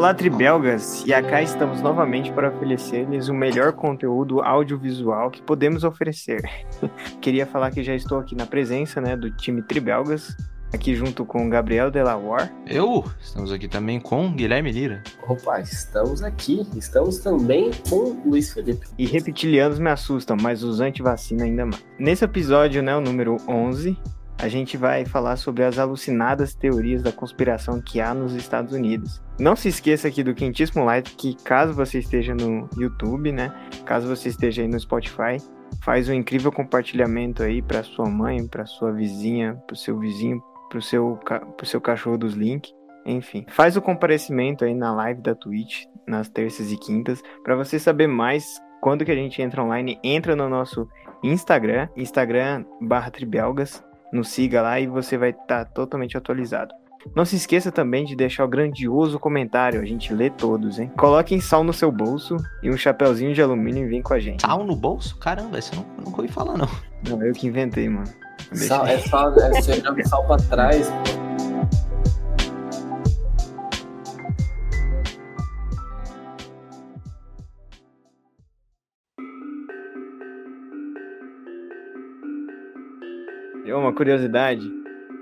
Olá, tribelgas! E cá estamos novamente para oferecer-lhes o melhor conteúdo audiovisual que podemos oferecer. Queria falar que já estou aqui na presença né, do time Tribelgas, aqui junto com Gabriel Delawar. Eu, estamos aqui também com Guilherme Lira. Opa, estamos aqui. Estamos também com Luiz Felipe. E reptilianos me assustam, mas os anti-vacina ainda mais. Nesse episódio, né, o número 11, a gente vai falar sobre as alucinadas teorias da conspiração que há nos Estados Unidos. Não se esqueça aqui do Quentíssimo Light, que caso você esteja no YouTube, né? Caso você esteja aí no Spotify, faz um incrível compartilhamento aí para sua mãe, para sua vizinha, para o seu vizinho, para o seu, pro seu cachorro dos links. Enfim, faz o comparecimento aí na live da Twitch nas terças e quintas para você saber mais quando que a gente entra online. Entra no nosso Instagram, Instagram/tribelgas nos siga lá e você vai estar tá totalmente atualizado. Não se esqueça também de deixar o grandioso comentário, a gente lê todos, hein? Coloquem sal no seu bolso e um chapéuzinho de alumínio e vem com a gente. Sal no bolso? Caramba, esse eu não, nunca ouvi falar, não. Não, eu que inventei, mano. Sal, é sal, é, você joga sal pra trás, uma curiosidade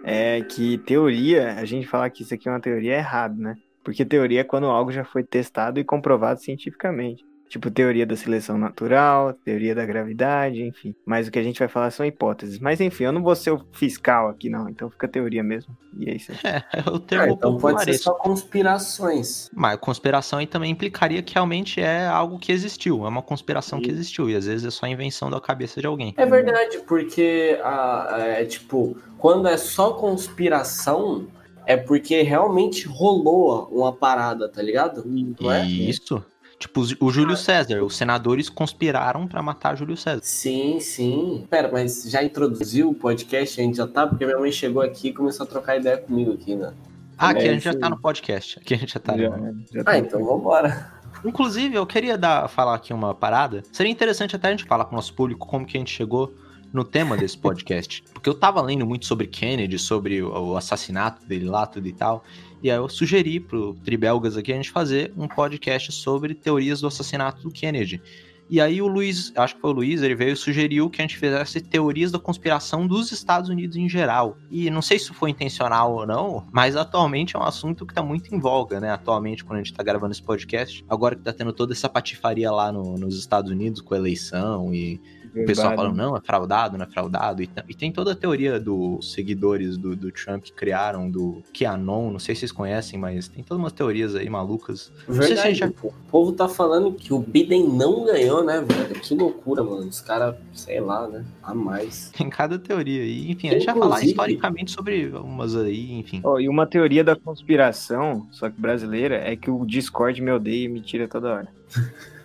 é que teoria, a gente falar que isso aqui é uma teoria é errado, né? Porque teoria é quando algo já foi testado e comprovado cientificamente. Tipo, teoria da seleção natural, teoria da gravidade, enfim. Mas o que a gente vai falar são hipóteses. Mas enfim, eu não vou ser o fiscal aqui, não. Então fica teoria mesmo. E é isso aí. É, é o termo ah, então pode ser só conspirações. Mas conspiração aí também implicaria que realmente é algo que existiu. É uma conspiração e... que existiu. E às vezes é só invenção da cabeça de alguém. É verdade, porque, ah, é, tipo, quando é só conspiração, é porque realmente rolou uma parada, tá ligado? Não é? Isso. Tipo, o Júlio César, os senadores conspiraram para matar Júlio César. Sim, sim. Pera, mas já introduziu o podcast? A gente já tá? Porque minha mãe chegou aqui e começou a trocar ideia comigo aqui, né? Ah, aqui é, a gente já tá no podcast. Aqui a gente já tá. Já, já tá ah, então vambora. Inclusive, eu queria dar, falar aqui uma parada. Seria interessante até a gente falar com o nosso público como que a gente chegou no tema desse podcast. Porque eu tava lendo muito sobre Kennedy, sobre o assassinato dele lá, tudo e tal. E aí eu sugeri pro Tribelgas aqui a gente fazer um podcast sobre teorias do assassinato do Kennedy. E aí o Luiz, acho que foi o Luiz, ele veio e sugeriu que a gente fizesse teorias da conspiração dos Estados Unidos em geral. E não sei se foi intencional ou não, mas atualmente é um assunto que tá muito em voga, né? Atualmente, quando a gente tá gravando esse podcast. Agora que tá tendo toda essa patifaria lá no, nos Estados Unidos com eleição e Verdade. O pessoal fala, não, é fraudado, não é fraudado. E, e tem toda a teoria dos seguidores do, do, Trump que criaram, do QAnon, não sei se vocês conhecem, mas tem todas umas teorias aí malucas. Verdade, já... o povo tá falando que o Biden não ganhou, né, velho? Que loucura, mano. Os caras, sei lá, né? A mais. Tem cada teoria. E, enfim, a gente vai falar historicamente sobre umas aí, enfim. Oh, e uma teoria da conspiração, só que brasileira, é que o Discord me odeia e me tira toda hora.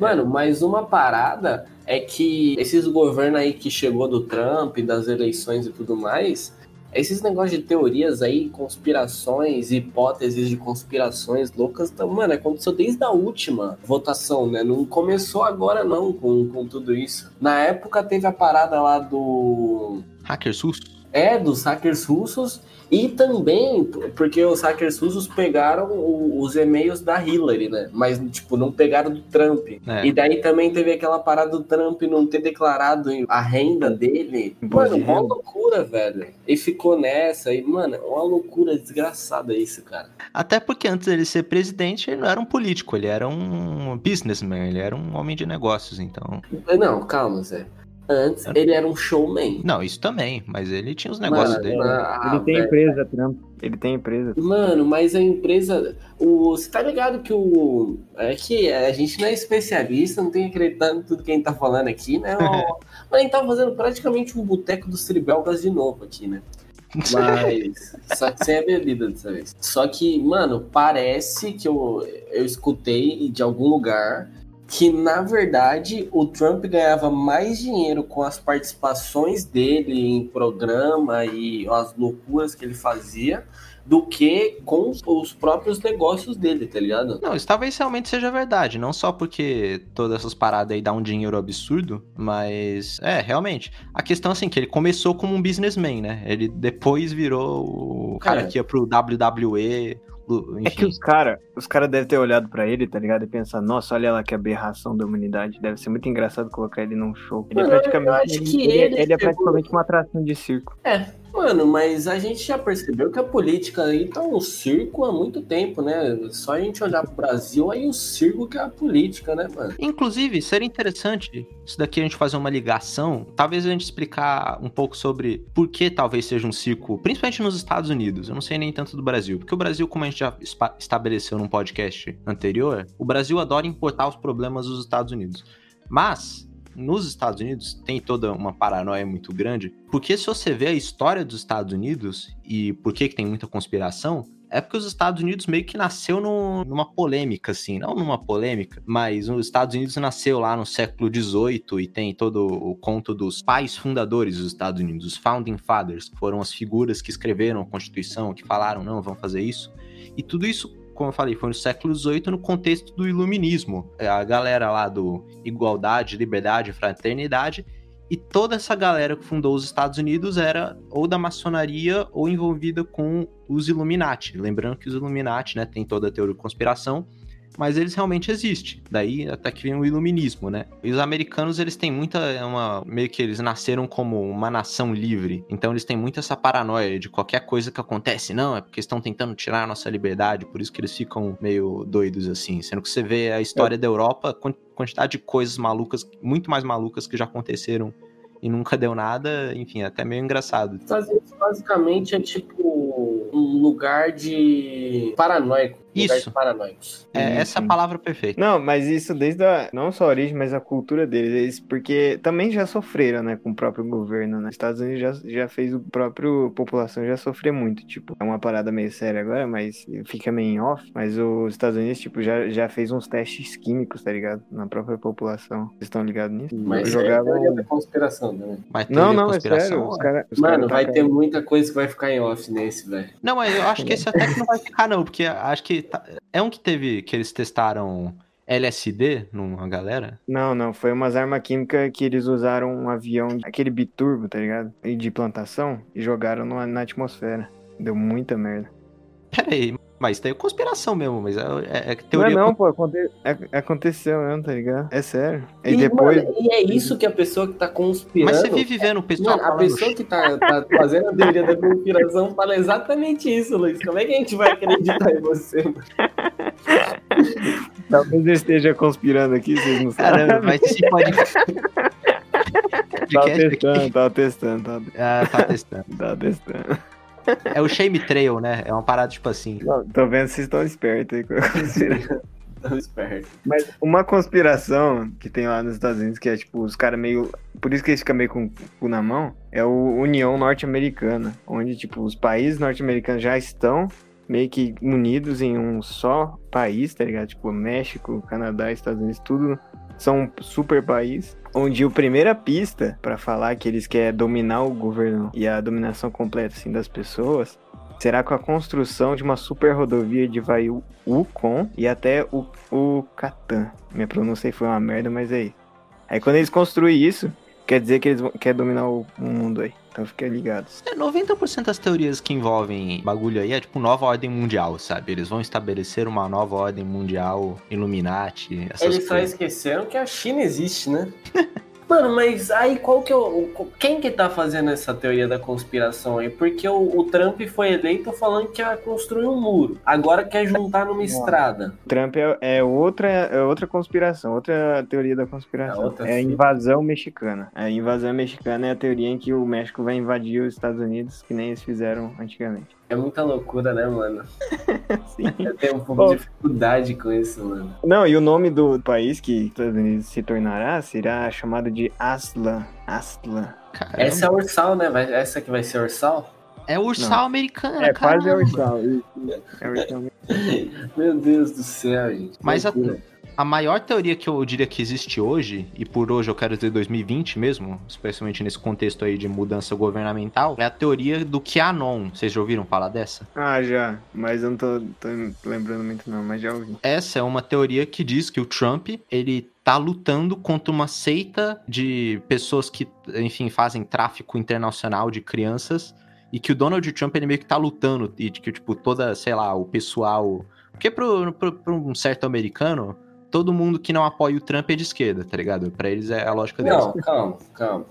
Mano, mas uma parada é que esses governos aí que chegou do Trump, das eleições e tudo mais, esses negócios de teorias aí, conspirações, hipóteses de conspirações loucas, então, mano, aconteceu desde a última votação, né? Não começou agora não com, com tudo isso. Na época teve a parada lá do... Hackers russos? É, dos hackers russos e também porque os hackers russos pegaram o, os e-mails da Hillary, né? Mas, tipo, não pegaram do Trump. É. E daí também teve aquela parada do Trump não ter declarado a renda dele. Mano, uma loucura, velho. E ficou nessa. E, mano, uma loucura desgraçada isso, cara. Até porque antes dele ser presidente, ele não era um político, ele era um businessman, ele era um homem de negócios, então. Não, calma, Zé. Antes ele era um showman. Não, isso também, mas ele tinha os negócios mano, dele. Ah, ele tem velho. empresa, Trump. Ele tem empresa. Mano, mas a empresa. O, você tá ligado que o. É que a gente não é especialista, não tem acreditando em tudo que a gente tá falando aqui, né? mas a gente tá fazendo praticamente um boteco dos tribelgas de novo aqui, né? Mas. só que sem a bebida dessa vez. Só que, mano, parece que eu, eu escutei de algum lugar que na verdade o Trump ganhava mais dinheiro com as participações dele em programa e as loucuras que ele fazia do que com os próprios negócios dele, tá ligado? Não, isso talvez realmente seja verdade, não só porque todas essas paradas aí dão um dinheiro absurdo, mas é, realmente. A questão assim que ele começou como um businessman, né? Ele depois virou o cara é. que ia pro WWE É que os caras os cara devem ter olhado pra ele, tá ligado? E pensar, nossa, olha lá que aberração da humanidade. Deve ser muito engraçado colocar ele num show. Ele é Mano, praticamente, acho que ele, ele ele é praticamente uma atração de circo. É, mano, mas a gente já percebeu que a política aí tá um circo há muito tempo, né? Só a gente olhar pro Brasil, aí o circo que é a política, né, mano? Inclusive, seria interessante isso daqui a gente fazer uma ligação, talvez a gente explicar um pouco sobre por que talvez seja um circo, principalmente nos Estados Unidos. Eu não sei nem tanto do Brasil, porque o Brasil, como a gente já estabeleceu num podcast anterior, o Brasil adora importar os problemas dos Estados Unidos. Mas nos Estados Unidos tem toda uma paranoia muito grande, porque se você vê a história dos Estados Unidos e por que, que tem muita conspiração, é porque os Estados Unidos meio que nasceu no- numa polêmica, assim, não numa polêmica, mas os Estados Unidos nasceu lá no século XVIII e tem todo o conto dos pais fundadores dos Estados Unidos, os Founding Fathers, que foram as figuras que escreveram a Constituição, que falaram, não, vamos fazer isso. E tudo isso, como eu falei, foi no século XVIII no contexto do iluminismo. É, A galera lá do igualdade, liberdade, fraternidade e toda essa galera que fundou os Estados Unidos era ou da maçonaria ou envolvida com os Illuminati. Lembrando que os Illuminati, né, tem toda a teoria de conspiração, mas eles realmente existem. Daí até que vem o iluminismo, né? E os americanos, eles têm muita é uma meio que eles nasceram como uma nação livre. Então eles têm muito essa paranoia de qualquer coisa que acontece, não, é porque estão tentando tirar a nossa liberdade, por isso que eles ficam meio doidos assim. Sendo que você vê a história da Europa, quan- quantidade de coisas malucas, muito mais malucas que já aconteceram e nunca deu nada, enfim, é até meio engraçado. Estados Unidos basicamente é tipo um lugar de paranoico. Isso. paranoicos. É, essa é a palavra perfeita. Não, mas isso desde a, não só a origem, mas a cultura deles, eles, porque também já sofreram, né, com o próprio governo, né? Estados Unidos já, já fez o próprio população já sofrer muito, tipo, é uma parada meio séria agora, mas fica meio em off, mas os Estados Unidos, tipo, já, já fez uns testes químicos, tá ligado? Na própria população. Vocês estão ligados nisso? Mas é jogava... teoria da conspiração também. Mas Não, não, é conspiração, sério, os é. caras... os Mano, caras vai ter muita coisa que vai ficar em off nesse, velho. Não, mas eu acho que esse até que não vai ficar, não, porque acho que tá- é um que teve que eles testaram LSD numa galera. Não, não, foi umas armas químicas que eles usaram um avião, aquele biturbo, tá ligado? E De plantação, e jogaram no- na atmosfera. Deu muita merda. Pera aí, mas tem conspiração mesmo, mas é, é- é Não é teoria. não, pô, aconte- é- aconteceu mesmo, tá ligado? É sério. E, E, depois. mano, e é isso que a pessoa que tá conspirando. Mas você vive vendo o pessoal Mano, a pessoa que tá, tá fazendo a teoria da conspiração fala exatamente isso, Luiz. Como é que a gente vai acreditar em você? mano? Talvez eu esteja conspirando aqui, vocês não sabem. Caramba, mas podcast. Tava podcast aqui. testando, tava testando, Ah, tá testando. tava testando. É o Shame Trail, né? É uma parada tipo assim. Não, tô vendo vocês estão espertos aí com a conspiração. Tão esperto. Mas uma conspiração que tem lá nos Estados Unidos, que é tipo, os caras meio. Por isso que eles ficam meio com o cu na mão, é o União Norte-Americana. Onde, tipo, os países norte-americanos já estão meio que unidos em um só país, tá ligado? Tipo, México, Canadá, Estados Unidos, tudo são um super país. Onde a primeira pista pra falar que eles querem dominar o governo e a dominação completa assim, das pessoas será com a construção de uma super rodovia de Vaiucon e até o, Catan. Minha pronúncia foi uma merda, mas é isso. Aí quando eles construírem isso, quer dizer que eles vão, querem dominar o, mundo aí. Então fiquem ligados. É, 90% das teorias que envolvem bagulho aí é tipo nova ordem mundial, sabe? Eles vão estabelecer uma nova ordem mundial, Illuminati, essas Eles só coisas. esqueceram que a China existe, né? Mano, mas aí qual que é o. Quem que tá fazendo essa teoria da conspiração aí? Porque o, o Trump foi eleito falando que ia construir um muro. Agora quer juntar numa estrada. Trump é, é outra, é outra conspiração, outra teoria da É conspiração. outra É a invasão mexicana. A invasão mexicana é a teoria em que o México vai invadir os Estados Unidos, que nem eles fizeram antigamente. É muita loucura, né, mano? Sim. Eu tenho um pouco Bom. de dificuldade com isso, mano. Não, e o nome do país que os Estados Unidos se tornará será chamado de Aslan. Aslan. Caramba. Essa é Ursal, né? Essa que vai ser Ursal? É ursal americano, É, quase é caramba. Ursal. isso. É Ursal. Meu Deus do céu, gente. Mas a-. A maior teoria que eu diria que existe hoje, e por hoje eu quero dizer 2020 mesmo, especialmente nesse contexto aí de mudança governamental, é a teoria do QAnon. Vocês já ouviram falar dessa? Ah, já. Mas eu não tô, tô lembrando muito não, mas já ouvi. Essa é uma teoria que diz que o Trump, ele tá lutando contra uma seita de pessoas que, enfim, fazem tráfico internacional de crianças e que o Donald Trump ele meio que tá lutando e que, tipo, toda, sei lá, o pessoal. Porque pro, pro, pro um certo americano, todo mundo que não apoia o Trump é de esquerda, tá ligado? Pra eles é a lógica deles. Não, calma, calma.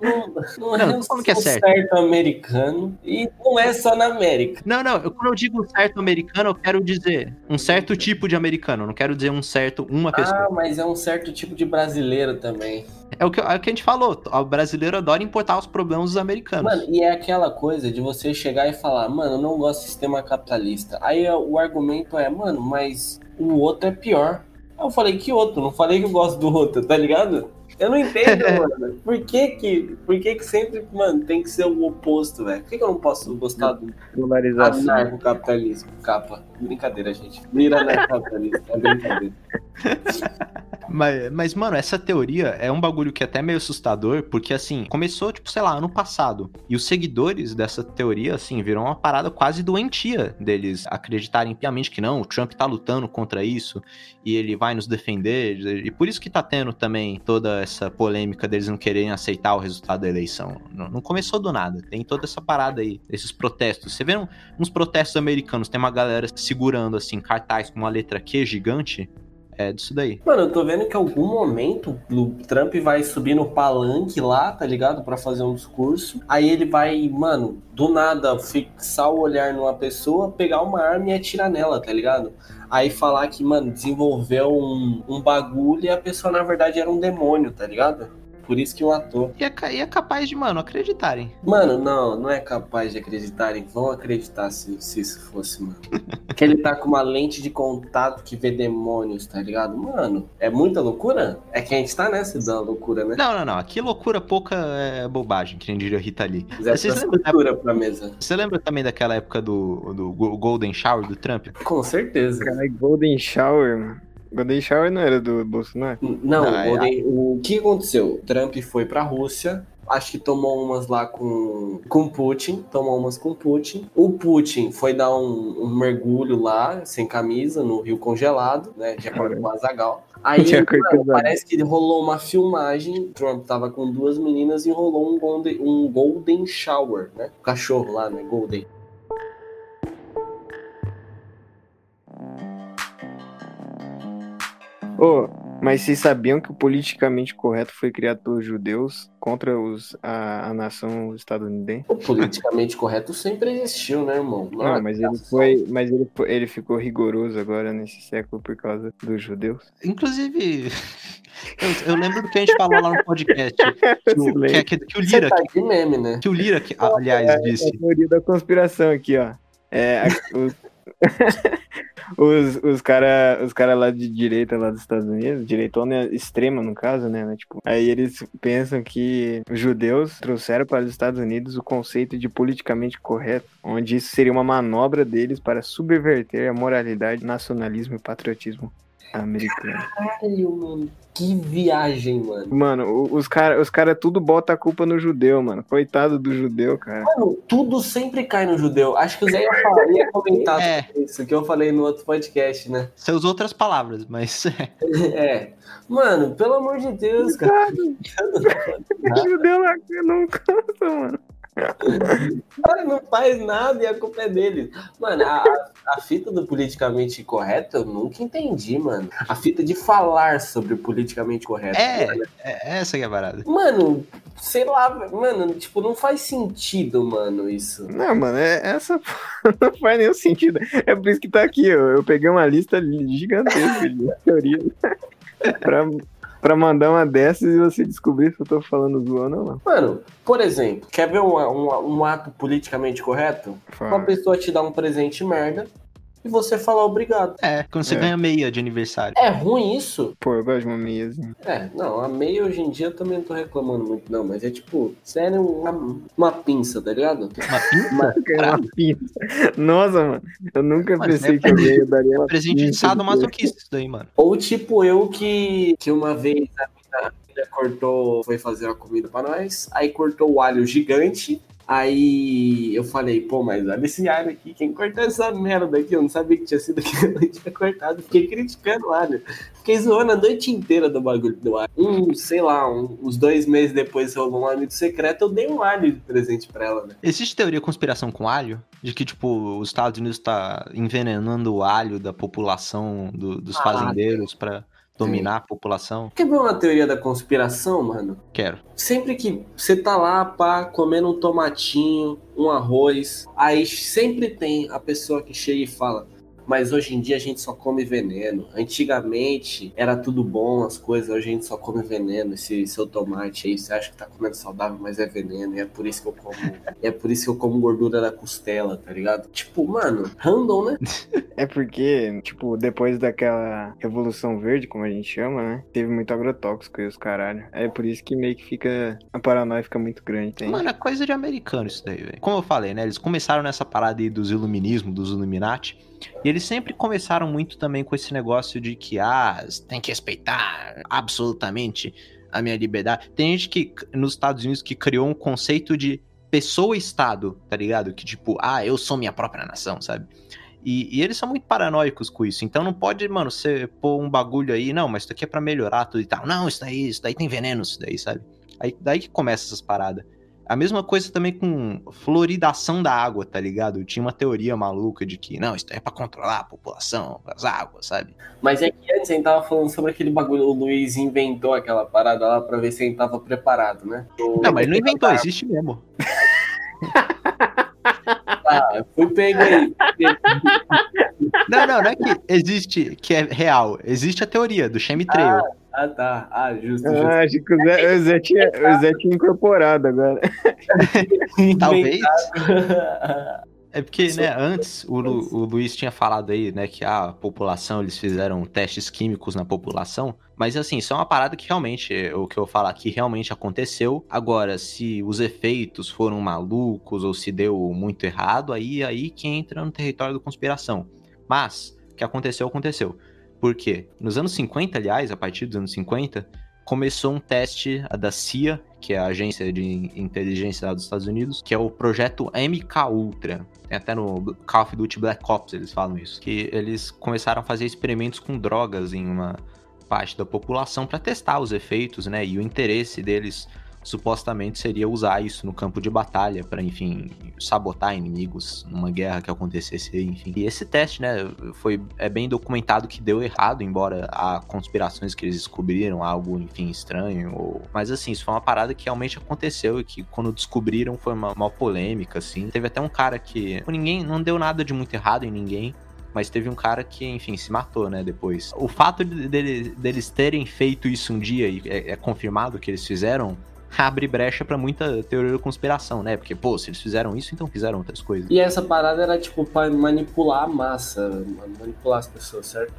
Não, não, Não, é um como que é certo? americano e não é só na América. Não, não, eu, quando eu digo certo americano, eu quero dizer um certo tipo de americano, não quero dizer um certo, uma pessoa. Ah, mas é um certo tipo de brasileiro também. É, o que, é o que a gente falou, o brasileiro adora importar os problemas dos americanos. Mano, e é aquela coisa de você chegar e falar, mano, eu não gosto do sistema capitalista. Aí o argumento é, mano, mas o outro é pior. Eu falei, que outro? Não falei que eu gosto do outro, tá ligado? Eu não entendo, mano. Por que que, por que que sempre, mano, tem que ser o oposto, velho? Por que, que eu não posso gostar do Polarização. anarcocapitalismo? Capa. Brincadeira, gente. Vira anarcocapitalismo. É brincadeira. Mas, mas, mano, essa teoria é um bagulho que é até meio assustador, porque, assim, começou, tipo, sei lá, ano passado. E os seguidores dessa teoria, assim, viram uma parada quase doentia deles acreditarem piamente que não, o Trump tá lutando contra isso e ele vai nos defender. E por isso que tá tendo também toda essa polêmica deles não quererem aceitar o resultado da eleição. Não, não começou do nada. Tem toda essa parada aí, esses protestos. Você vê um- uns protestos americanos, tem uma galera segurando, assim, cartaz com uma letra Q gigante. É disso daí. Mano, eu tô vendo que em algum momento o Trump vai subir no palanque lá, tá ligado? Pra fazer um discurso. Aí ele vai, mano, do nada fixar o olhar numa pessoa, pegar uma arma e atirar nela, tá ligado? Aí falar que, mano, desenvolveu um, um bagulho e a pessoa na verdade era um demônio, tá ligado? Por isso que um ator. E é, e é capaz de, mano, acreditarem. Mano, não, não é capaz de acreditarem. Vão acreditar se, se isso fosse, mano. que ele tá com uma lente de contato que vê demônios, tá ligado? Mano, é muita loucura? É que a gente tá nessa da loucura, né? Não, não, não. Aqui loucura pouca é bobagem, que nem diria Rita Lee. Zé Vocês lembram da- pra mesa. Você lembra também daquela época do, do Go- Golden Shower do Trump? Com certeza. Cara, Golden Shower, mano. Golden Shower não era do Bolsonaro? Não, Ah, é. o Golden- o que aconteceu? Trump foi pra Rússia. Acho que tomou umas lá com, com Putin. Tomou umas com Putin. O Putin foi dar um, um mergulho lá, sem camisa, no rio congelado, né? De acordo com o Azagal. Aí, mano, parece que rolou uma filmagem. Trump tava com duas meninas e rolou um golden, um golden shower, né? O cachorro lá, né? Golden. Ô, mas vocês sabiam que o politicamente correto foi criado pelos judeus contra os, a, a nação estadunidense? O politicamente correto sempre existiu, né, irmão? Não, é mas ele foi, mas ele, foi- ele ficou rigoroso agora nesse século por causa dos judeus. Inclusive, eu, eu lembro do que a gente falou lá no podcast. Que o, que, que- que o Lira, tá de meme, né? que o Lira, que, aliás, disse. a teoria da conspiração aqui, ó. É, a- os, os caras os cara lá de direita lá dos Estados Unidos, direitona extrema no caso, né, né, Tipo, aí eles pensam que os judeus trouxeram para os Estados Unidos o conceito de politicamente correto, onde isso seria uma manobra deles para subverter a moralidade, nacionalismo e patriotismo americano. Caralho, mano. Que viagem, mano. Mano, os caras os cara tudo bota a culpa no judeu, mano. Coitado do judeu, cara. Mano, tudo sempre cai no judeu. Acho que o Zé ia, falar, ia comentar É. sobre isso que eu falei no outro podcast, né? Você usou outras palavras, mas É. Mano, pelo amor de Deus, cara. judeu lá não cansa, mano. O cara não faz nada e a culpa é dele. Mano, a, a fita do politicamente correto eu nunca entendi, mano. A fita de falar sobre o politicamente correto. é, é essa que é a parada. Mano, sei lá, mano, tipo, não faz sentido, mano, isso. Não, mano, é, essa não faz nenhum sentido. É por isso que tá aqui. Eu, eu peguei uma lista gigantesca de teorias pra, pra mandar uma dessas e você descobrir se eu tô falando zoando ou não. Mano, por exemplo, quer ver um, um, um ato politicamente correto? Uma Fala. pessoa te dá um presente merda e você fala obrigado. É, quando você É. ganha meia de aniversário. É ruim isso? Pô, eu gosto de uma meiazinha. É, não, a meia hoje em dia eu também não tô reclamando muito, não, mas é tipo, sério, uma, uma pinça, tá ligado? Uma pinta? Uma- Uma pinça. Nossa, mano. Eu nunca Mano, pensei é que alguém daria uma Presente de pinça sadomasoquista isso daí, mano. Ou tipo eu que, que uma vez a a mina cortou, foi fazer uma comida pra nós, aí cortou o alho gigante, Aí eu falei, pô, mas olha esse alho aqui, quem cortou essa merda aqui? Eu não sabia que tinha sido que eu tinha cortado. Fiquei criticando o alho. Fiquei zoando a noite inteira do bagulho do alho. Um, sei lá, um, uns dois meses depois rolou um amigo secreto, eu dei um alho de presente pra ela, né? Existe teoria conspiração com alho? De que, tipo, os Estados Unidos tá envenenando o alho da população, do, dos ah, fazendeiros para dominar a população. Quer ver uma teoria da conspiração, mano? Quero. Sempre que você tá lá, pá, comendo um tomatinho, um arroz, aí sempre tem a pessoa que chega e fala: mas hoje em dia a gente só come veneno. Antigamente era tudo bom, as coisas, hoje a gente só come veneno. Esse seu tomate aí, você acha que tá comendo saudável, mas é veneno. E é por isso que eu como. é por isso que eu como gordura da costela, tá ligado? Tipo, mano, random, né? é porque, tipo, depois daquela Revolução Verde, como a gente chama, né? Teve muito agrotóxico e os caralho. É por isso que meio que fica. A paranoia fica muito grande. Tem. Mano, é coisa de americano isso daí, velho. Como eu falei, né? Eles começaram nessa parada aí dos iluminismo, dos Illuminati. E eles sempre começaram muito também com esse negócio de que, ah, tem que respeitar absolutamente a minha liberdade. Tem gente que, nos Estados Unidos, que criou um conceito de pessoa-estado, tá ligado? Que tipo, ah, eu sou minha própria nação, sabe? E, e, eles são muito paranoicos com isso. Então não pode, mano, você pôr um bagulho aí, não, mas isso aqui é pra melhorar tudo e tal. Não, isso daí, isso daí tem veneno, isso daí, sabe? Aí, daí que começa essas paradas. A mesma coisa também com floridação da água, tá ligado? Tinha uma teoria maluca de que, não, isso é para controlar a população, as águas, sabe? Mas é que antes a gente tava falando sobre aquele bagulho, o Luiz inventou aquela parada lá pra ver se a gente tava preparado, né? O... Não, mas ele não inventou, existe mesmo. ah, fui pego aí. Não, não, não é que existe, que é real. Existe a teoria do chemtrail. Ah, ah, tá. Ah, justo. Ah, justo. acho que o Zé, o Zé, tinha, o Zé tinha incorporado agora. Talvez. É porque, né, antes o, Lu, o Luiz tinha falado aí, né, que a população, eles fizeram testes químicos na população, mas assim, isso é uma parada que realmente, o que eu falo aqui realmente aconteceu. Agora, se os efeitos foram malucos ou se deu muito errado, aí aí que entra no território da conspiração. Mas, o que aconteceu, aconteceu. Por quê? Nos anos 50, aliás, a partir dos anos 50, começou um teste da CIA, que é a agência de inteligência dos Estados Unidos, que é o projeto MK Ultra. Tem até no Call of Duty Black Ops eles falam isso, que eles começaram a fazer experimentos com drogas em uma parte da população para testar os efeitos, né, e o interesse deles supostamente seria usar isso no campo de batalha para, enfim, sabotar inimigos numa guerra que acontecesse, enfim. E esse teste, né, foi é bem documentado que deu errado, embora há conspirações que eles descobriram algo, enfim, estranho, ou... mas assim, isso foi uma parada que realmente aconteceu e que quando descobriram foi uma, uma polêmica, assim. Teve até um cara que ninguém não deu nada de muito errado em ninguém, mas teve um cara que, enfim, se matou, né, depois. O fato de, de, deles terem feito isso um dia e é, é confirmado que eles fizeram, abre brecha para muita teoria da conspiração, né? Porque, pô, se eles fizeram isso, então fizeram outras coisas. E essa parada era, tipo, pra manipular a massa, manipular as pessoas, certo?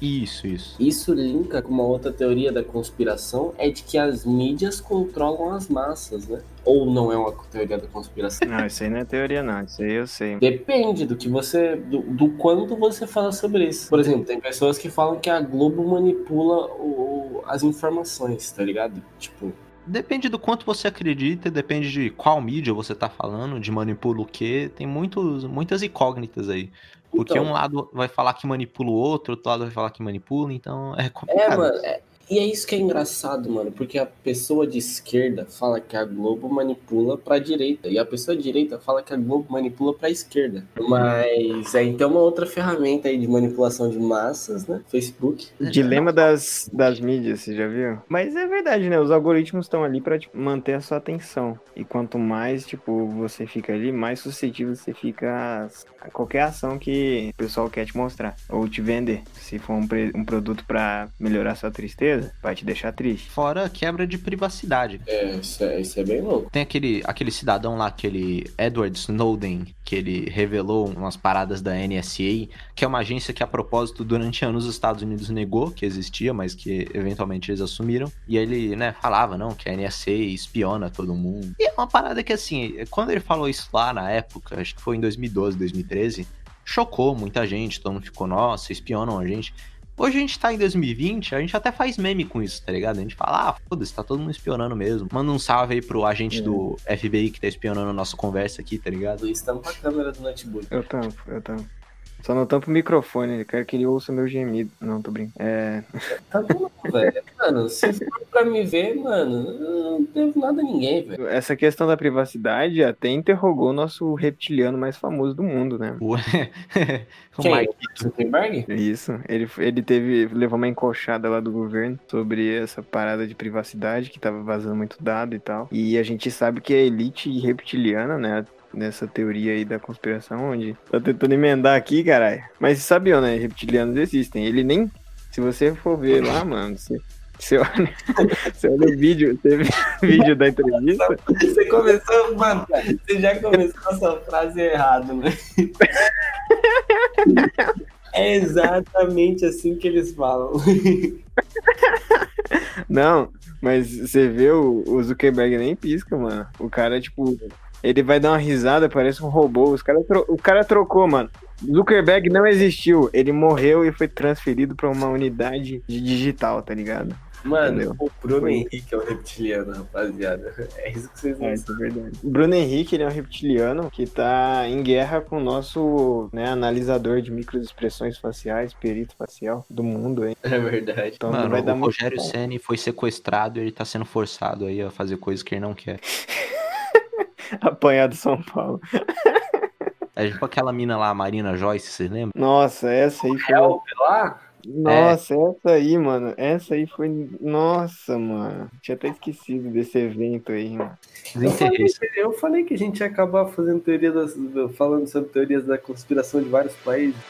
Isso, isso. Isso linka com uma outra teoria da conspiração, é de que as mídias controlam as massas, né? Ou não é uma teoria da conspiração? Não, isso aí não é teoria, não. Isso aí eu sei. Depende do que você. do, do quanto você fala sobre isso. Por exemplo, tem pessoas que falam que a Globo manipula o, as informações, tá ligado? Tipo, Depende do quanto você acredita, depende de qual mídia você tá falando, de manipula o quê. Tem muitos, muitas incógnitas aí. Porque então, um lado vai falar que manipula o outro, outro lado vai falar que manipula, então é complicado. É, mano, é, e é isso que é engraçado, mano, porque a pessoa de esquerda fala que a Globo manipula pra direita, e a pessoa de direita fala que a Globo manipula pra esquerda. Mas aí tem uma outra ferramenta aí de manipulação de massas, né? Facebook. Dilema das, das mídias, você já viu? Mas é verdade, né? Os algoritmos estão ali pra tipo, manter a sua atenção. E quanto mais, tipo, você fica ali, mais suscetível você fica a qualquer ação que o pessoal quer te mostrar ou te vender. Se for um, um produto para melhorar sua tristeza, tristeza, vai te deixar triste. Fora quebra de privacidade. É, isso é, isso é bem louco. Tem aquele, aquele cidadão lá, aquele Edward Snowden, que ele revelou umas paradas da NSA, que é uma agência que, a propósito, durante anos os Estados Unidos negou que existia, mas que eventualmente eles assumiram. E ele, né, falava, não, que a NSA espiona todo mundo. E é uma parada que, assim, quando ele falou isso lá na época, acho que foi em 2012, 2013, chocou muita gente, todo mundo ficou, nossa, espionam a gente. Hoje a gente tá em 2020, a gente até faz meme com isso, tá ligado? A gente fala, ah, foda-se, tá todo mundo espionando mesmo. Manda um salve aí pro agente é. do FBI que tá espionando a nossa conversa aqui, tá ligado? Luiz tampa a câmera do notebook. Eu tampo, eu tampo. Só não tampo o microfone, eu quero que ele ouça meu gemido. Não, tô brincando. É. Tá bom, velho. Mano, se for pra me ver, mano, não devo nada a ninguém, velho. Essa questão da privacidade até interrogou o nosso reptiliano mais famoso do mundo, né? o Quem? Mike Zuckerberg? Isso. Ele, ele teve, levou uma encoxada lá do governo sobre essa parada de privacidade que tava vazando muito dado e tal. E a gente sabe que a elite reptiliana, né? Nessa teoria aí da conspiração, onde tá tentando emendar aqui, caralho. Mas sabiam, né? Reptilianos existem. Ele nem. Se você for ver lá, mano, você, você, olha, você olha o vídeo, teve vídeo da entrevista. Você começou, mano, você já começou a sua frase errada, né? É exatamente assim que eles falam. Não, mas você vê o, o Zuckerberg nem pisca, mano. O cara, tipo, ele vai dar uma risada, parece um robô. Os cara O cara trocou, mano. Zuckerberg não existiu. Ele morreu e foi transferido para uma unidade digital, tá ligado? Mano, Entendeu? o Bruno foi. Henrique é um reptiliano, rapaziada. É isso que vocês não é, é verdade. O Bruno Henrique ele é um reptiliano que tá em guerra com o nosso né, analisador de microexpressões faciais, perito facial do mundo, hein? É verdade. Então, Mano, vai o dar Rogério Senni foi sequestrado e ele tá sendo forçado aí a fazer coisas que ele não quer. Apanhado São Paulo. É tipo aquela mina lá, a Marina Joyce, vocês lembram? Nossa, essa aí foi. Help lá? Nossa, é. essa aí, mano. Essa aí foi. Nossa, mano. Tinha até esquecido desse evento aí, mano. Eu falei, eu falei, que a gente ia acabar fazendo teoria das, falando sobre teorias da conspiração de vários países.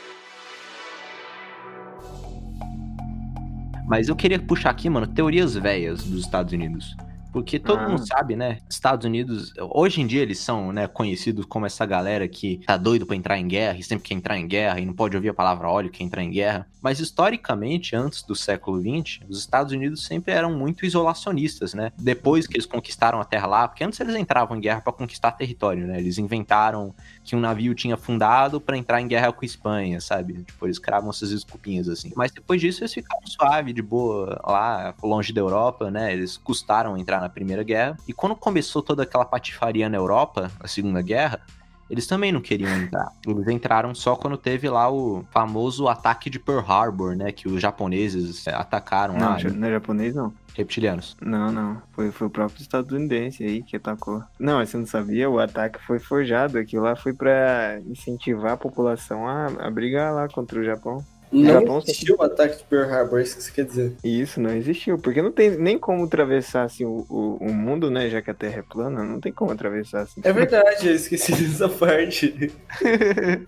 Mas eu queria puxar aqui, mano, teorias velhas dos Estados Unidos. Porque todo ah. mundo sabe, né? Estados Unidos, hoje em dia eles são, né, conhecidos como essa galera que tá doido para entrar em guerra e sempre quer entrar em guerra e não pode ouvir a palavra óleo que entrar em guerra. Mas historicamente, antes do século XX, os Estados Unidos sempre eram muito isolacionistas, né? Depois que eles conquistaram a terra lá, porque antes eles entravam em guerra para conquistar território, né? Eles inventaram que um navio tinha fundado para entrar em guerra com a Espanha, sabe? Tipo, eles cravam essas desculpinhas assim. Mas depois disso eles ficaram suave, de boa, lá longe da Europa, né? Eles custaram entrar na Primeira Guerra. E quando começou toda aquela patifaria na Europa, a Segunda Guerra, eles também não queriam entrar. Eles entraram só quando teve lá o famoso ataque de Pearl Harbor, né? Que os japoneses atacaram não, lá. Não, é japonês, não. Reptilianos. Não, não. Foi, foi o próprio estadunidense aí que atacou. Não, você não sabia? O ataque foi forjado. Aquilo lá foi para incentivar a população a, a brigar lá contra o Japão. Não existiu o ataque de Pearl Harbor, é isso que você quer dizer? Isso, não existiu, porque não tem nem como atravessar assim, o, o, o mundo, né, já que a Terra é plana, não tem como atravessar assim. É verdade, eu esqueci dessa parte.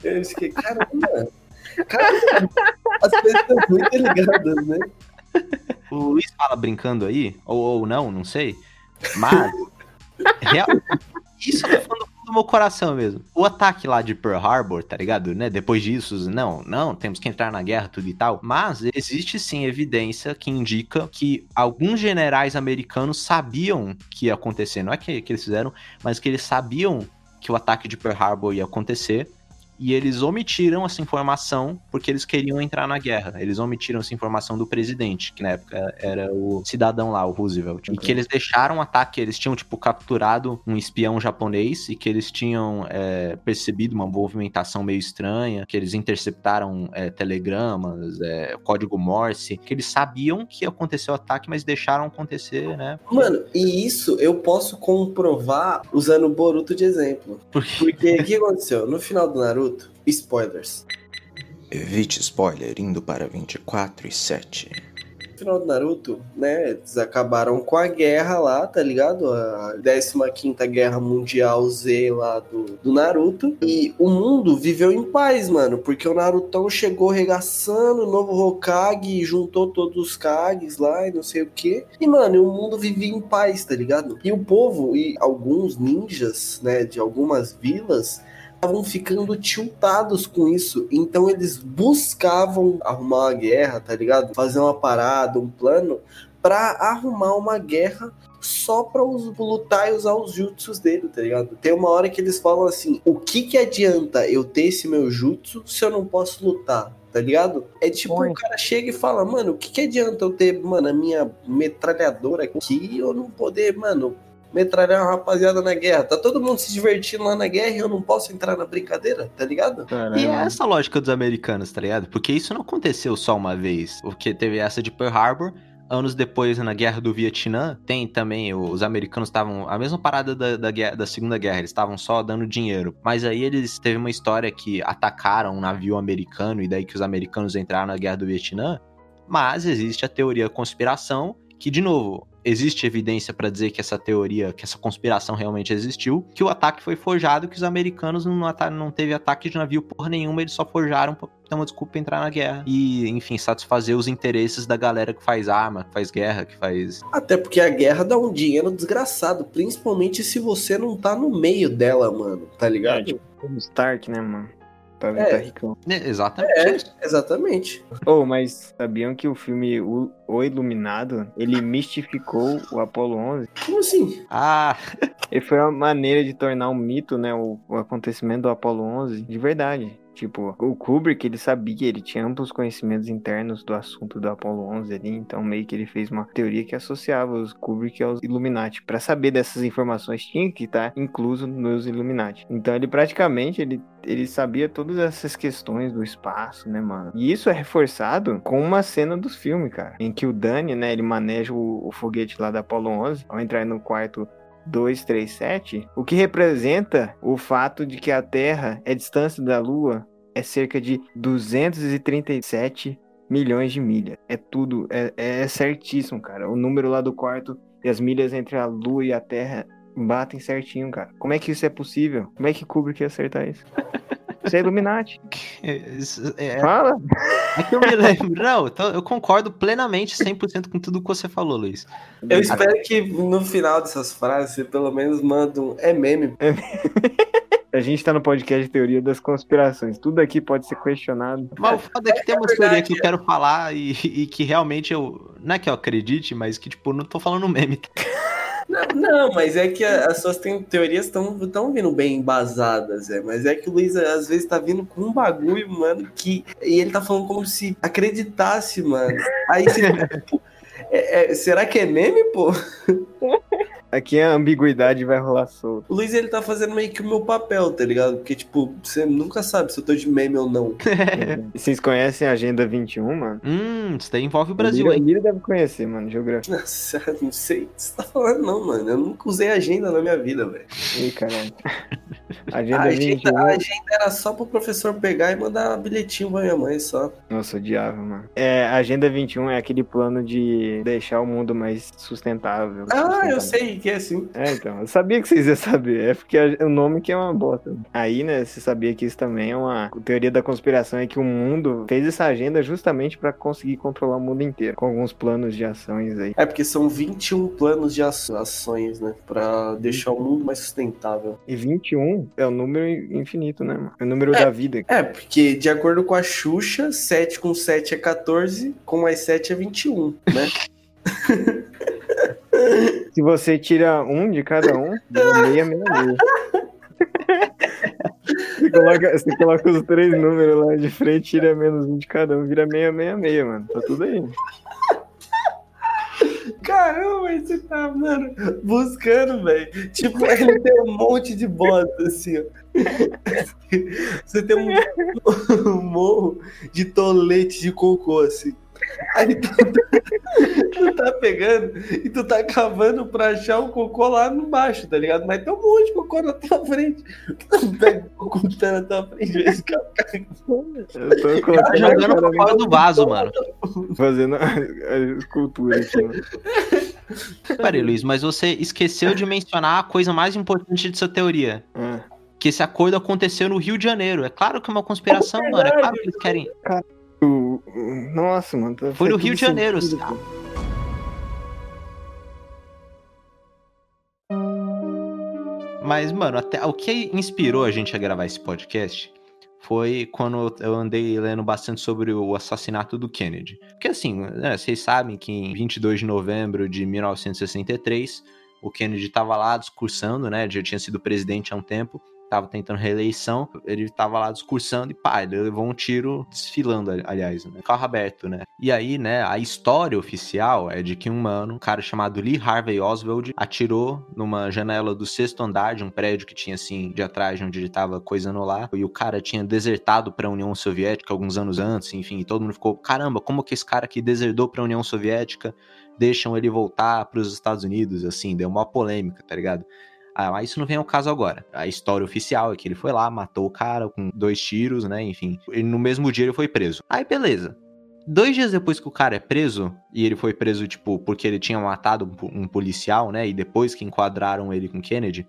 eu esqueci, caramba, caramba, as pessoas estão muito ligadas, né? O Luiz fala brincando aí, ou, ou não, não sei, mas real, isso eu tô falando do meu coração mesmo. O ataque lá de Pearl Harbor, tá ligado? Né? Depois disso, não, não, temos que entrar na guerra, tudo e tal. Mas existe sim evidência que indica que alguns generais americanos sabiam que ia acontecer. Não é que, que eles fizeram, mas que eles sabiam que o ataque de Pearl Harbor ia acontecer e eles omitiram essa informação porque eles queriam entrar na guerra. Eles omitiram essa informação do presidente, que na época era o cidadão lá, o Roosevelt. Okay. E que eles deixaram o ataque, eles tinham, tipo, capturado um espião japonês e que eles tinham é, percebido uma movimentação meio estranha, que eles interceptaram é, telegramas, é, código Morse, que eles sabiam que ia acontecer o ataque, mas deixaram acontecer, né? Mano, e isso eu posso comprovar usando o Boruto de exemplo. Por Porque o que aconteceu? No final do Naruto, Naruto. Spoilers. Evite spoiler indo para 24 e 7. No final do Naruto, né? Eles acabaram com a guerra lá, tá ligado? A 15 Guerra Mundial Z lá do, do Naruto. E o mundo viveu em paz, mano. Porque o Narutão chegou regaçando o novo Hokage, juntou todos os Kages lá e não sei o que. E, mano, o mundo vivia em paz, tá ligado? E o povo e alguns ninjas, né, de algumas vilas estavam ficando tiltados com isso. Então eles buscavam arrumar uma guerra, tá ligado? Fazer uma parada, um plano para arrumar uma guerra só pra lutar e usar os jutsus dele, tá ligado? Tem uma hora que eles falam assim: o que que adianta eu ter esse meu jutsu se eu não posso lutar? Tá ligado? É tipo, Oi. o cara chega e fala, mano, o que que adianta eu ter, mano, a minha metralhadora aqui e eu não poder, mano, metralhar uma rapaziada na guerra? Tá todo mundo se divertindo lá na guerra e eu não posso entrar na brincadeira, tá ligado? Caralho, E é essa a lógica dos americanos, tá ligado? Porque isso não aconteceu só uma vez. Porque teve essa de Pearl Harbor. Anos depois, na Guerra do Vietnã, tem também, os americanos estavam. A mesma parada da, da, guerra- da Segunda Guerra, eles estavam só dando dinheiro. Mas aí eles teve uma história que atacaram um navio americano e daí que os americanos entraram na Guerra do Vietnã. Mas existe a teoria da conspiração, que, de novo, existe evidência pra dizer que essa teoria, que essa conspiração realmente existiu, que o ataque foi forjado, que os americanos não, não teve ataque de navio porra nenhuma, eles só forjaram pra ter uma desculpa pra entrar na guerra. E, enfim, satisfazer os interesses da galera que faz arma, que faz guerra, que faz. Até porque a guerra dá um dinheiro desgraçado, principalmente se você não tá no meio dela, mano, tá É, ligado? tipo, o Stark, né, mano? Pra ver É. tá ricão. É, exatamente É, exatamente. Oh, mas sabiam que o filme O, o Iluminado, ele mistificou o Apollo 11? Como assim? Ah, E foi uma maneira de tornar um mito, né, o, o acontecimento do Apollo 11 de verdade. Tipo, o Kubrick, ele sabia, ele tinha amplos conhecimentos internos do assunto do Apollo 11 ali, então meio que ele fez uma teoria que associava os Kubrick aos Illuminati. Pra saber dessas informações tinha que estar incluso nos Illuminati. Então ele praticamente, ele, ele sabia todas essas questões do espaço, né, mano? E isso é reforçado com uma cena dos filmes, cara, em que o Danny, né, ele maneja o, o foguete lá da Apollo 11, ao entrar no quarto 237, o que representa o fato de que a Terra, a distância da Lua, é cerca de 237 milhões de milhas. É tudo, é, é certíssimo, cara. O número lá do quarto e as milhas entre a Lua e a Terra batem certinho, cara. Como é que isso é possível? Como é que Kubrick ia acertar isso? Isso é Illuminati. é, isso- é- Fala! é que eu me lembro. Não, então eu concordo plenamente 100% com tudo que você falou, Luiz. Eu espero que no final dessas frases você pelo menos manda um é meme. A gente tá no podcast de teoria das conspirações. Tudo aqui pode ser questionado. Mas o foda é que tem uma teoria que eu quero falar e, e que realmente eu. Não é que eu acredite, mas que, tipo, não tô falando meme. Não, mas é que as suas te- teorias estão vindo bem embasadas, é. Mas é que o Luiz às vezes tá vindo com um bagulho, mano, que. E ele tá falando como se acreditasse, mano. Aí você. é- é- será que é meme, pô? Aqui a ambiguidade vai rolar solto. O Luiz ele tá fazendo meio que o meu papel, tá ligado? Porque, tipo, você nunca sabe se eu tô de meme ou não. Vocês conhecem a Agenda 21, mano? hum, isso daí envolve o Brasil, Mira, hein? Mira deve conhecer, mano, geografia. Nossa, não sei o que você tá falando, não, mano. Eu nunca usei agenda na minha vida, velho. Ih, caralho. A Agenda agenda, 21. a agenda era só pro professor pegar e mandar bilhetinho pra minha mãe só. Nossa, odiava, mano. É, a Agenda 21 é aquele plano de deixar o mundo mais sustentável. Ah, eu sustentável. sei que é assim. É, então. Eu sabia que vocês iam saber. É porque a- o nome que é uma bosta. Aí, né, você sabia que isso também é uma teoria da conspiração, é que o mundo fez essa agenda justamente pra conseguir controlar o mundo inteiro. Com alguns planos de ações aí. É porque são 21 planos de ações, né? Pra deixar o mundo mais sustentável. E 21 é o número infinito, né, mano? É o número da vida. É, porque de acordo com a Xuxa, 7 com 7 é 14, com mais 7 é 21, né? Se você tira um de cada um, meia, meia, meia. Você coloca, você coloca os três números lá de frente, tira menos um de cada um, vira meia, meia, meia, mano. Tá tudo aí. Caramba, você tá, mano, buscando, velho. Tipo, ele tem um monte de bosta, assim, ó. Você tem um, um morro de tolete de cocô, assim. Aí tu, tu tá pegando e tu tá cavando pra achar o cocô lá no baixo, tá ligado? Mas tem um monte de cocô na tua frente. Tu pega o cocô que tá na tua frente, vê se cara Eu tô Tá jogando cara pra fora do vaso, mano. fazendo a, a escultura aqui, mano. Peraí, Luiz, mas você esqueceu de mencionar a coisa mais importante de sua teoria. Ah, Que esse acordo aconteceu no Rio de Janeiro. É claro que é uma conspiração, mano. É claro que eles querem. o- nossa, mano. tá- Foi no Rio de Janeiro, sentido. Mas, mano, até o que inspirou a gente a gravar esse podcast foi quando eu andei lendo bastante sobre o assassinato do Kennedy. Porque assim, né, vocês sabem que em 22 de novembro de 1963, o Kennedy estava lá discursando, né? Já tinha sido presidente há um tempo, tava tentando reeleição, ele tava lá discursando e pá, ele levou um tiro desfilando, aliás, né? Carro aberto, né? E aí, né, a história oficial é de que um mano, um cara chamado Lee Harvey Oswald, atirou numa janela do sexto andar de um prédio que tinha assim, de atrás, onde ele tava coisando lá, e o cara tinha desertado pra União Soviética alguns anos antes, enfim, e todo mundo ficou, caramba, como que esse cara que desertou pra União Soviética deixam ele voltar para os Estados Unidos, assim, deu uma polêmica, tá ligado? Ah, mas isso não vem ao caso agora. A história oficial é que ele foi lá, matou o cara com dois tiros, né? Enfim. E no mesmo dia ele foi preso. Aí, beleza. Dois dias depois que o cara é preso, e ele foi preso, tipo, porque ele tinha matado um policial, né? E depois que enquadraram ele com Kennedy.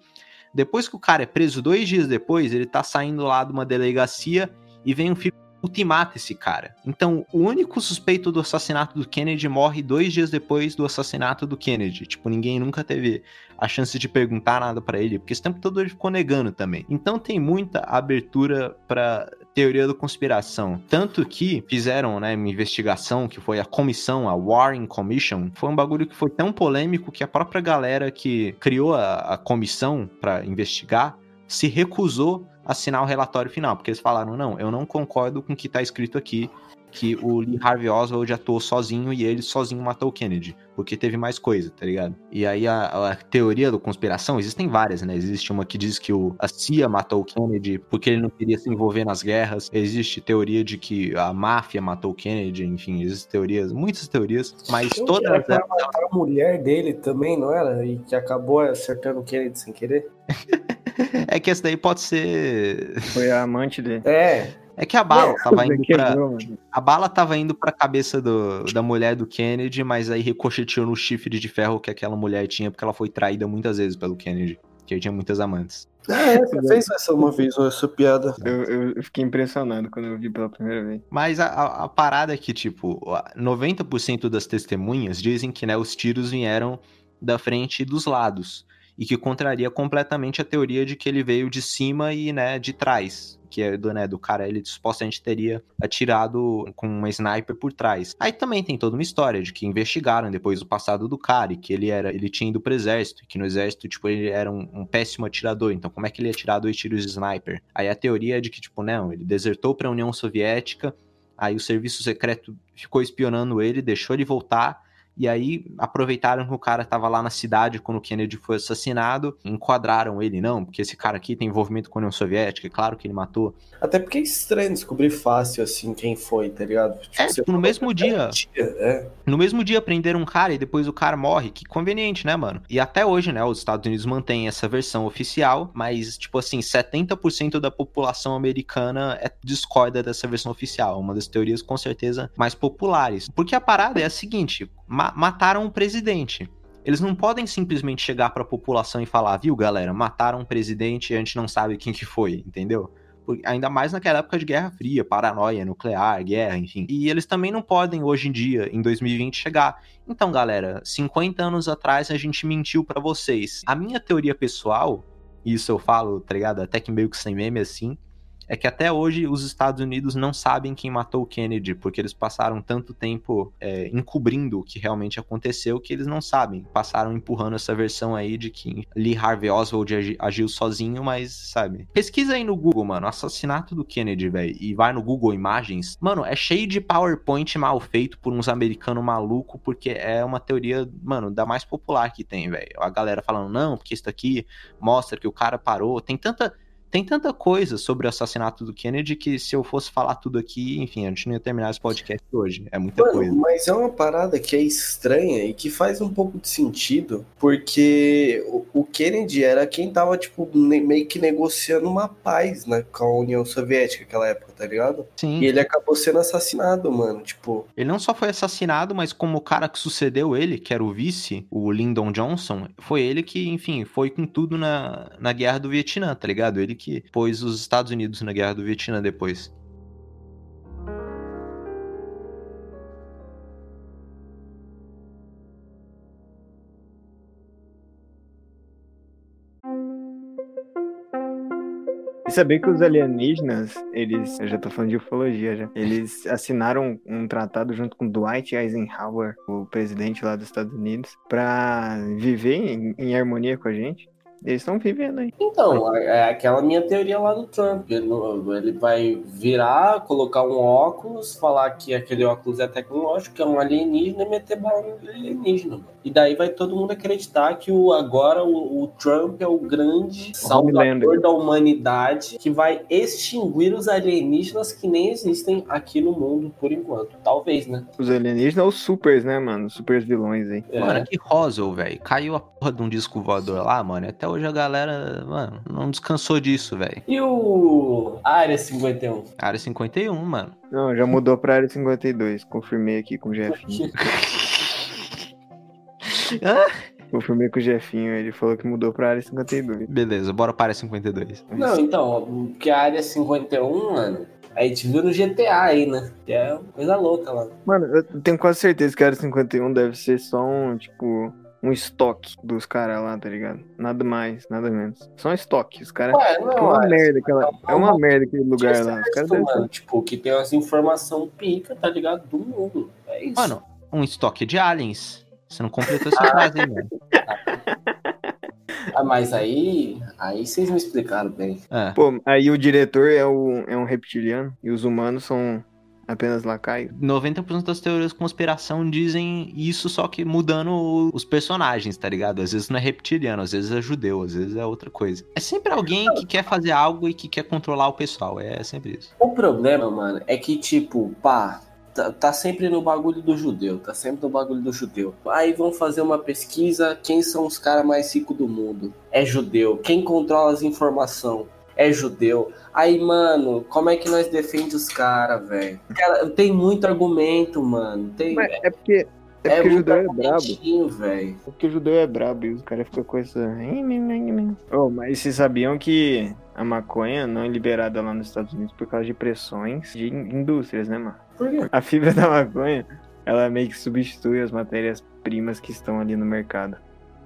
Depois que o cara é preso, dois dias depois, ele tá saindo lá de uma delegacia e vem um filho ultimata esse cara. Então, o único suspeito do assassinato do Kennedy morre dois dias depois do assassinato do Kennedy. Tipo, ninguém nunca teve a chance de perguntar nada para ele, porque esse tempo todo ele ficou negando também. Então, tem muita abertura para teoria da conspiração. Tanto que fizeram, né, uma investigação que foi a comissão, a Warren Commission. Foi um bagulho que foi tão polêmico que a própria galera que criou a, a comissão para investigar se recusou assinar o relatório final, porque eles falaram: não, eu não concordo com o que está escrito aqui, que o Lee Harvey Oswald atuou sozinho e ele sozinho matou o Kennedy, porque teve mais coisa, tá ligado? E aí a, a teoria da conspiração, existem várias, né? Existe uma que diz que o, a CIA matou o Kennedy porque ele não queria se envolver nas guerras. Existe teoria de que a máfia matou o Kennedy, enfim, existem teorias, muitas teorias, mas Eu todas era elas... a mulher dele também, não era? E que acabou acertando o Kennedy sem querer? é que essa daí pode ser. Foi a amante dele. É. É que a bala tava indo pra. Quebrou. A bala tava indo pra cabeça do, da mulher do Kennedy, mas aí ricocheteou no chifre de ferro que aquela mulher tinha, porque ela foi traída muitas vezes pelo Kennedy. Que ele tinha muitas amantes. Ah, é, você fez essa uma vez, essa piada. Eu, eu- fiquei impressionado quando eu vi pela primeira vez. Mas a, a, a parada é que, tipo, a- 90% das testemunhas dizem que né, os tiros vieram da frente e dos lados. E que contraria completamente a teoria de que ele veio de cima e, né, de trás. Que é do, né, do cara, ele supostamente teria atirado com uma sniper por trás. Aí também tem toda uma história de que investigaram depois o passado do cara e que ele era, ele tinha ido pro exército, que no exército, tipo, ele era um, um péssimo atirador. Então, como é que ele ia tirar dois tiros de sniper? Aí a teoria é de que, tipo, não, ele desertou pra União Soviética, Aí o serviço secreto ficou espionando ele, deixou ele voltar. E aí aproveitaram que o cara tava lá na cidade quando o Kennedy foi assassinado, enquadraram ele, não, porque esse cara aqui tem envolvimento com a União Soviética, é claro que ele matou. Até porque é estranho descobrir fácil, assim, quem foi, tá ligado? Tipo, É, tipo, no mesmo dia. É. No mesmo dia prenderam um cara e depois o cara morre. Que conveniente, né, mano? E até hoje, né, os Estados Unidos mantêm essa versão oficial, mas, tipo assim, 70% da população americana é, discorda dessa versão oficial. Uma das teorias, com certeza, mais populares. Porque a parada é a seguinte: ma- mataram o presidente. Eles não podem simplesmente chegar pra população e falar, viu, galera, mataram um presidente e a gente não sabe quem que foi, entendeu? Ainda mais naquela época de Guerra Fria, paranoia nuclear, guerra, enfim. E eles também não podem, hoje em dia, em 2020, chegar. Então, galera, 50 anos atrás a gente mentiu pra vocês. A minha teoria pessoal, isso eu falo, tá ligado? Até que meio que sem meme assim, é que até hoje os Estados Unidos não sabem quem matou o Kennedy, porque eles passaram tanto tempo é, encobrindo o que realmente aconteceu que eles não sabem. Passaram empurrando essa versão aí de que Lee Harvey Oswald agi- agiu sozinho, mas sabe. Pesquisa aí no Google, mano, assassinato do Kennedy, velho, e vai no Google Imagens. Mano, é cheio de PowerPoint mal feito por uns americanos malucos, porque é uma teoria, mano, da mais popular que tem, velho. A galera falando, não, porque isso aqui mostra que o cara parou. Tem tanta. Tem tanta coisa sobre o assassinato do Kennedy que se eu fosse falar tudo aqui, enfim, a gente não ia terminar esse podcast hoje. É muita Mano, coisa. mas é uma parada que é estranha e que faz um pouco de sentido, porque o, Kennedy era quem tava, tipo, meio que negociando uma paz né, com a União Soviética naquela época, tá ligado? Sim. E ele acabou sendo assassinado, mano. Tipo, Ele não só foi assassinado, mas como o cara que sucedeu ele, que era o vice, o Lyndon Johnson, foi ele que, enfim, foi com tudo na, na guerra do Vietnã, tá ligado? Ele que pôs os Estados Unidos na guerra do Vietnã depois. E saber que os alienígenas, eles, eu já tô falando de ufologia já, eles assinaram um tratado junto com Dwight Eisenhower, o presidente lá dos Estados Unidos, pra viver em, em harmonia com a gente. Eles estão vivendo aí. Então, é aquela minha teoria lá do Trump. Ele, vai virar, colocar um óculos, falar que aquele óculos é tecnológico, que é um alienígena e meter bala no alienígena. E daí vai todo mundo acreditar que o, agora o, o Trump é o grande salvador da humanidade que vai extinguir os alienígenas que nem existem aqui no mundo por enquanto. Talvez, né? Os alienígenas ou os supers, né, mano? Super vilões aí. É. Mano, que Roswell, velho. Caiu a porra de um disco voador lá, mano. Até hoje a galera, mano, não descansou disso, velho. E o Área 51? Área 51, mano. Não, já mudou pra Área 52. Confirmei aqui com o Jefinho. Confirmei com o Jefinho, ele falou que mudou pra área 52. Beleza, bora para a área 52. Não, então, que a área 51, mano, a gente viu no GTA aí, né? Que é coisa louca lá. Mano, eu tenho quase certeza que a área 51 deve ser só um, tipo, um estoque dos caras lá, tá ligado? Nada mais, nada menos. Só um estoque. Os caras. É uma é, merda aquela. É uma merda aquele lugar lá. Os caras mano, tipo, que tem umas informação pica, tá ligado? Do mundo. É isso. Mano, um estoque de aliens. Você não completou essa frase mano. Ah, mas aí, aí vocês me explicaram bem. É. Pô, aí o diretor é, o, é um reptiliano e os humanos são apenas lacaios. 90% das teorias de conspiração dizem isso, só que mudando os personagens, tá ligado? Às vezes não é reptiliano, às vezes é judeu, às vezes é outra coisa. É sempre alguém que quer fazer algo e que quer controlar o pessoal, é sempre isso. O problema, mano, é que, tipo, pá, Tá, tá, sempre no bagulho do judeu, tá sempre no bagulho do judeu. Aí vão fazer uma pesquisa, quem são os caras mais ricos do mundo? É judeu. Quem controla as informações? É judeu. Aí, mano, como é que nós defende os caras, velho? Tem muito argumento, mano. Tem, Mas é porque é, é porque é o judeu é brabo. velho. É porque o judeu é brabo e os caras ficam com essa. Oh, mas vocês sabiam que a maconha não é liberada lá nos Estados Unidos por causa de pressões de indústrias, né, mano? Por quê? A fibra da maconha, ela meio que substitui as matérias-primas que estão ali no mercado.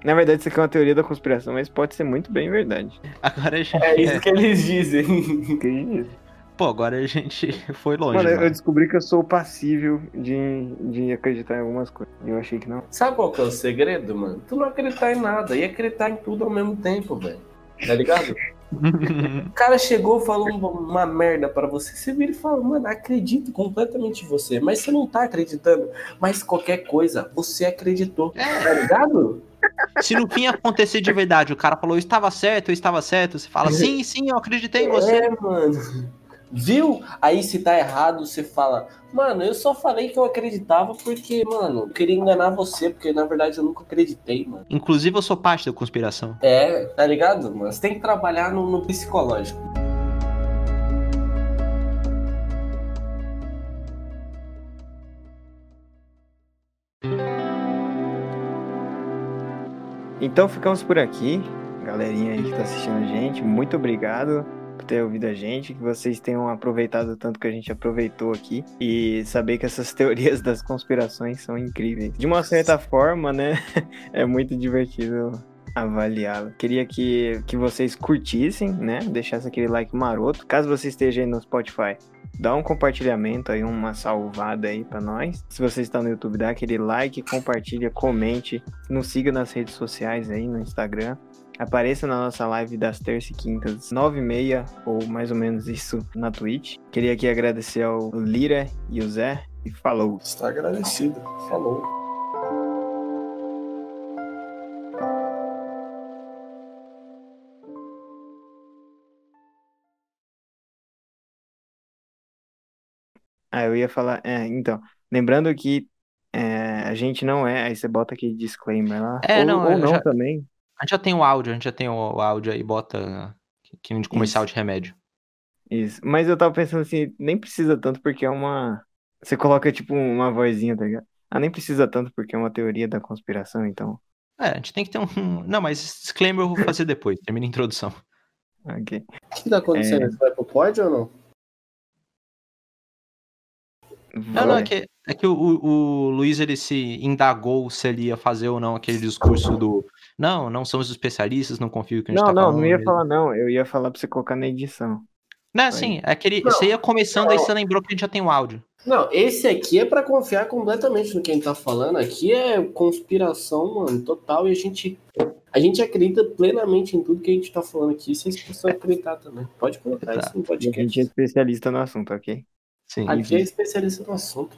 Na verdade, isso aqui é uma teoria da conspiração, mas pode ser muito bem verdade. Agora já... É isso que eles dizem. que isso? Pô, agora a gente foi longe. Mano, mano, eu descobri que eu sou passível de, de acreditar em algumas coisas. Eu achei que não. Sabe qual que é o segredo, mano? Tu não acreditar em nada e acreditar em tudo ao mesmo tempo, velho. Tá ligado? o cara chegou falou uma merda para você, você vira e fala, mano, acredito completamente em você, mas você não tá acreditando. Mas qualquer coisa, você acreditou, é. tá ligado? Se no fim acontecer de verdade, o cara falou, eu estava certo, eu estava certo, você fala, sim, sim, eu acreditei em você. É, mano. Viu? Aí se tá errado, você fala, mano, eu só falei que eu acreditava porque, mano, eu queria enganar você, porque na verdade eu nunca acreditei, mano. Inclusive eu sou parte da conspiração. É, tá ligado? Mano, você tem que trabalhar no, no psicológico. Então ficamos por aqui. Galerinha aí que tá assistindo a gente, muito obrigado por ter ouvido a gente, que vocês tenham aproveitado tanto que a gente aproveitou aqui e saber que essas teorias das conspirações são incríveis. De uma certa forma, né? é muito divertido avaliá-la. Queria que, que vocês curtissem, né? Deixassem aquele like maroto. Caso você esteja aí no Spotify, dá um compartilhamento aí, uma salvada aí para nós. Se você está no YouTube, dá aquele like, compartilha, comente, nos siga nas redes sociais aí, no Instagram. Apareça na nossa live das terças e quintas, nove e meia, ou mais ou menos isso, na Twitch. Queria aqui agradecer ao Lira e o Zé, e falou. Está agradecido. Falou. Ah, eu ia falar. É, então, lembrando que é, a gente não é. Aí você bota aqui disclaimer lá. É, ou, não, ou não já... também. A gente já tem o áudio, a gente já tem o áudio aí, bota que de comercial Isso. de remédio. Isso. Mas eu tava pensando assim, nem precisa tanto porque é uma. Você coloca tipo uma vozinha, tá ligado? Ah, nem precisa tanto porque é uma teoria da conspiração, então. É, a gente tem que ter um. Não, mas disclaimer eu vou fazer depois, termina a introdução. Ok. O que tá acontecendo? É... Você vai pro pódio ou não? Não, não, é que, é que o, o, Luiz ele se indagou se ele ia fazer ou não aquele discurso do não, não somos especialistas, não confio no que a gente Não, tá não, falando. não ia mesmo. falar não. Eu ia falar pra você colocar na edição. Não, assim, é aquele. Não, você ia começando, aí não. você lembrou que a gente já tem o áudio. Não, esse aqui é pra confiar completamente no que a gente tá falando. Aqui é conspiração, mano, total. E a gente, a gente acredita plenamente em tudo que a gente tá falando aqui. Vocês precisam acreditar também. Pode colocar Tá. isso no E a gente é podcast. especialista no assunto, ok? Sim. Aqui é especialista no assunto.